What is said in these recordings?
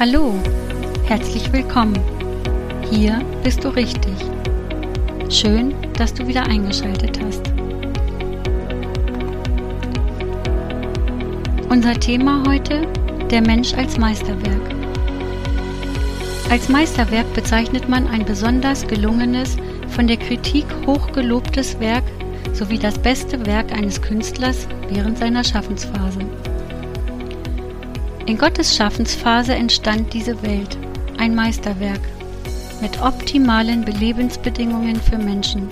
Hallo, herzlich willkommen. Hier bist du richtig. Schön, dass du wieder eingeschaltet hast. Unser Thema heute, der Mensch als Meisterwerk. Als Meisterwerk bezeichnet man ein besonders gelungenes, von der Kritik hochgelobtes Werk sowie das beste Werk eines Künstlers während seiner Schaffensphase. In Gottes Schaffensphase entstand diese Welt, ein Meisterwerk, mit optimalen Belebensbedingungen für Menschen.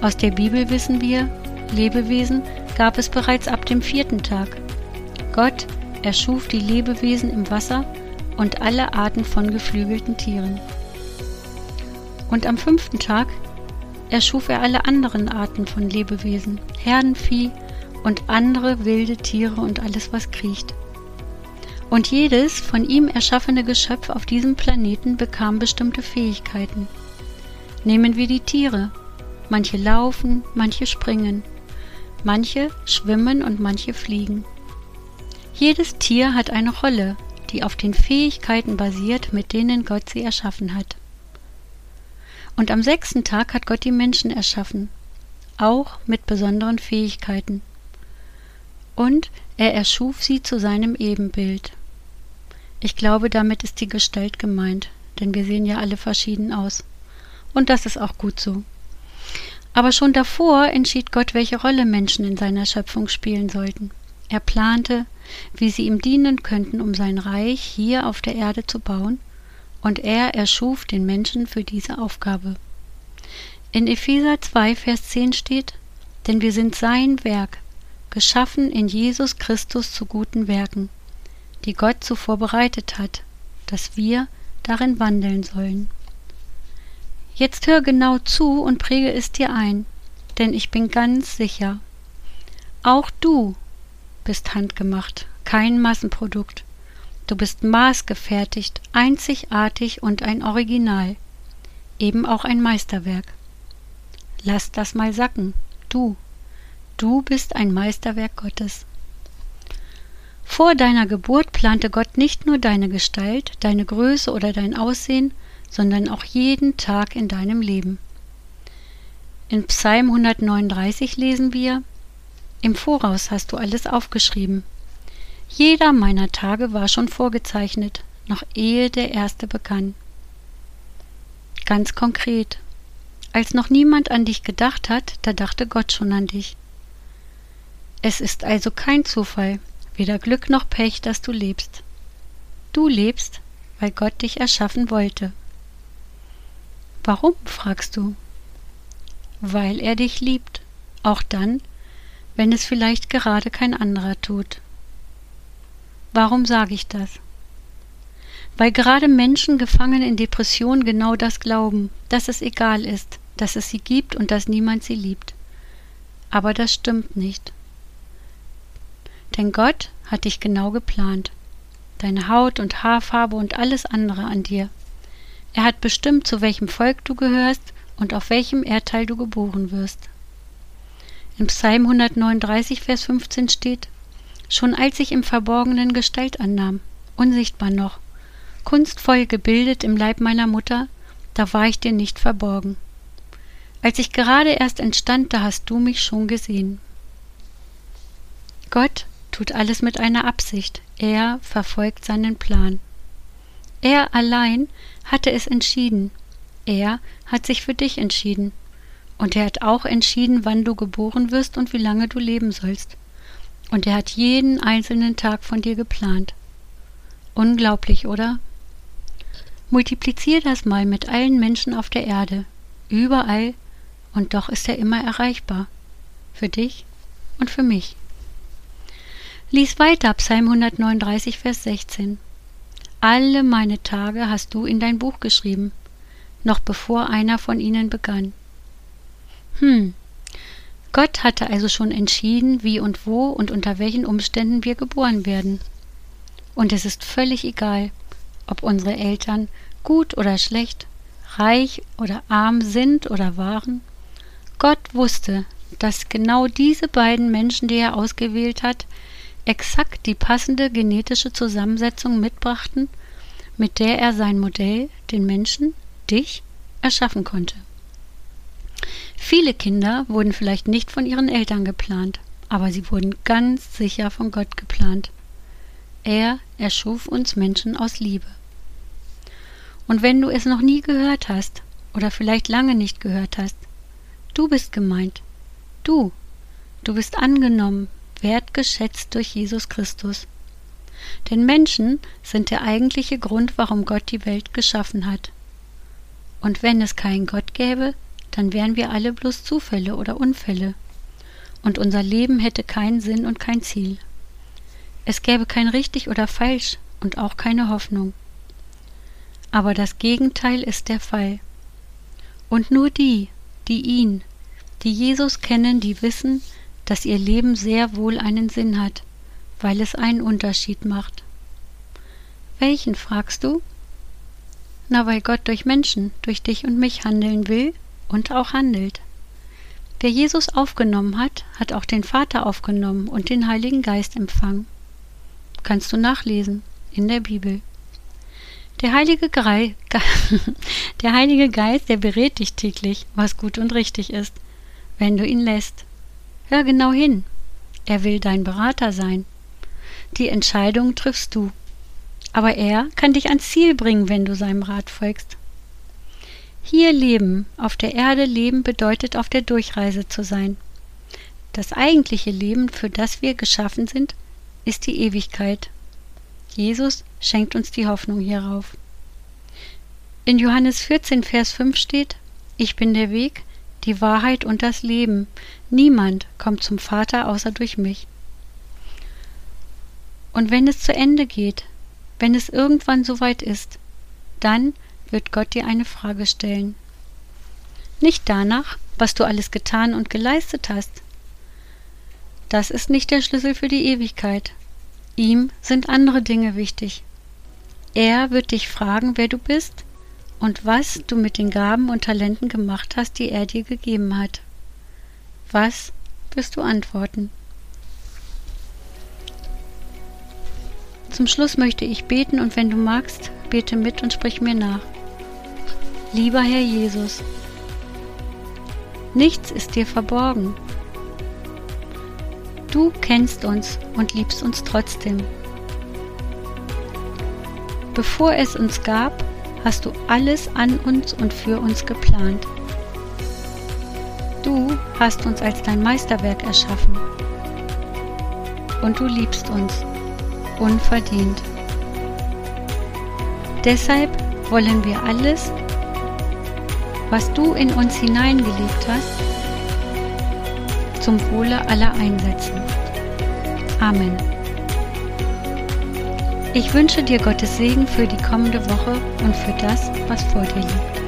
Aus der Bibel wissen wir, Lebewesen gab es bereits ab dem vierten Tag. Gott erschuf die Lebewesen im Wasser und alle Arten von geflügelten Tieren. Und am fünften Tag erschuf er alle anderen Arten von Lebewesen, Herdenvieh und andere wilde Tiere und alles, was kriecht. Und jedes von ihm erschaffene Geschöpf auf diesem Planeten bekam bestimmte Fähigkeiten. Nehmen wir die Tiere. Manche laufen, manche springen, manche schwimmen und manche fliegen. Jedes Tier hat eine Rolle, die auf den Fähigkeiten basiert, mit denen Gott sie erschaffen hat. Und am sechsten Tag hat Gott die Menschen erschaffen, auch mit besonderen Fähigkeiten. Und er erschuf sie zu seinem Ebenbild. Ich glaube, damit ist die Gestalt gemeint, denn wir sehen ja alle verschieden aus. Und das ist auch gut so. Aber schon davor entschied Gott, welche Rolle Menschen in seiner Schöpfung spielen sollten. Er plante, wie sie ihm dienen könnten, um sein Reich hier auf der Erde zu bauen, und er erschuf den Menschen für diese Aufgabe. In Epheser 2, Vers 10 steht, denn wir sind sein Werk, geschaffen in Jesus Christus zu guten Werken, die Gott zuvor bereitet hat, dass wir darin wandeln sollen. Jetzt hör genau zu und präge es dir ein, denn ich bin ganz sicher, auch du bist handgemacht, kein Massenprodukt. Du bist maßgefertigt, einzigartig und ein Original, eben auch ein Meisterwerk. Lass das mal sacken, du, du bist ein Meisterwerk Gottes. Vor deiner Geburt plante Gott nicht nur deine Gestalt, deine Größe oder dein Aussehen, sondern auch jeden Tag in deinem Leben. In Psalm 139 lesen wir Im Voraus hast du alles aufgeschrieben. Jeder meiner Tage war schon vorgezeichnet, noch ehe der erste begann. Ganz konkret. Als noch niemand an dich gedacht hat, da dachte Gott schon an dich. Es ist also kein Zufall, Weder Glück noch Pech, dass du lebst. Du lebst, weil Gott dich erschaffen wollte. Warum, fragst du? Weil er dich liebt, auch dann, wenn es vielleicht gerade kein anderer tut. Warum sage ich das? Weil gerade Menschen gefangen in Depressionen genau das glauben, dass es egal ist, dass es sie gibt und dass niemand sie liebt. Aber das stimmt nicht. Denn Gott hat dich genau geplant. Deine Haut und Haarfarbe und alles andere an dir. Er hat bestimmt, zu welchem Volk du gehörst und auf welchem Erdteil du geboren wirst. Im Psalm 139, Vers 15 steht, Schon als ich im Verborgenen Gestalt annahm, unsichtbar noch, kunstvoll gebildet im Leib meiner Mutter, da war ich dir nicht verborgen. Als ich gerade erst entstand, da hast du mich schon gesehen. Gott tut alles mit einer Absicht. Er verfolgt seinen Plan. Er allein hatte es entschieden. Er hat sich für dich entschieden. Und er hat auch entschieden, wann du geboren wirst und wie lange du leben sollst. Und er hat jeden einzelnen Tag von dir geplant. Unglaublich, oder? Multiplizier das mal mit allen Menschen auf der Erde, überall, und doch ist er immer erreichbar. Für dich und für mich. Lies weiter, Psalm 139, Vers 16. Alle meine Tage hast du in dein Buch geschrieben, noch bevor einer von ihnen begann. Hm. Gott hatte also schon entschieden, wie und wo und unter welchen Umständen wir geboren werden. Und es ist völlig egal, ob unsere Eltern gut oder schlecht, reich oder arm sind oder waren. Gott wusste, dass genau diese beiden Menschen, die er ausgewählt hat, exakt die passende genetische Zusammensetzung mitbrachten, mit der er sein Modell, den Menschen, dich, erschaffen konnte. Viele Kinder wurden vielleicht nicht von ihren Eltern geplant, aber sie wurden ganz sicher von Gott geplant. Er erschuf uns Menschen aus Liebe. Und wenn du es noch nie gehört hast oder vielleicht lange nicht gehört hast, du bist gemeint. Du. Du bist angenommen, wertgeschätzt durch Jesus Christus. Denn Menschen sind der eigentliche Grund, warum Gott die Welt geschaffen hat. Und wenn es keinen Gott gäbe, dann wären wir alle bloß Zufälle oder Unfälle. Und unser Leben hätte keinen Sinn und kein Ziel. Es gäbe kein richtig oder falsch und auch keine Hoffnung. Aber das Gegenteil ist der Fall. Und nur die, die ihn, die Jesus kennen, die wissen, dass ihr Leben sehr wohl einen Sinn hat, weil es einen Unterschied macht. Welchen fragst du? Na, weil Gott durch Menschen, durch dich und mich handeln will und auch handelt. Wer Jesus aufgenommen hat, hat auch den Vater aufgenommen und den Heiligen Geist empfangen kannst du nachlesen in der Bibel. Der Heilige, Grei, der Heilige Geist, der berät dich täglich, was gut und richtig ist, wenn du ihn lässt. Hör genau hin. Er will dein Berater sein. Die Entscheidung triffst du. Aber er kann dich ans Ziel bringen, wenn du seinem Rat folgst. Hier leben, auf der Erde leben bedeutet auf der Durchreise zu sein. Das eigentliche Leben, für das wir geschaffen sind, ist die Ewigkeit. Jesus schenkt uns die Hoffnung hierauf. In Johannes 14, Vers 5 steht, Ich bin der Weg, die Wahrheit und das Leben. Niemand kommt zum Vater außer durch mich. Und wenn es zu Ende geht, wenn es irgendwann soweit ist, dann wird Gott dir eine Frage stellen. Nicht danach, was du alles getan und geleistet hast, das ist nicht der Schlüssel für die Ewigkeit. Ihm sind andere Dinge wichtig. Er wird dich fragen, wer du bist und was du mit den Gaben und Talenten gemacht hast, die er dir gegeben hat. Was wirst du antworten? Zum Schluss möchte ich beten und wenn du magst, bete mit und sprich mir nach. Lieber Herr Jesus, nichts ist dir verborgen. Du kennst uns und liebst uns trotzdem. Bevor es uns gab, hast du alles an uns und für uns geplant. Du hast uns als dein Meisterwerk erschaffen. Und du liebst uns unverdient. Deshalb wollen wir alles, was du in uns hineingelegt hast, zum Wohle aller einsetzen. Amen. Ich wünsche dir Gottes Segen für die kommende Woche und für das, was vor dir liegt.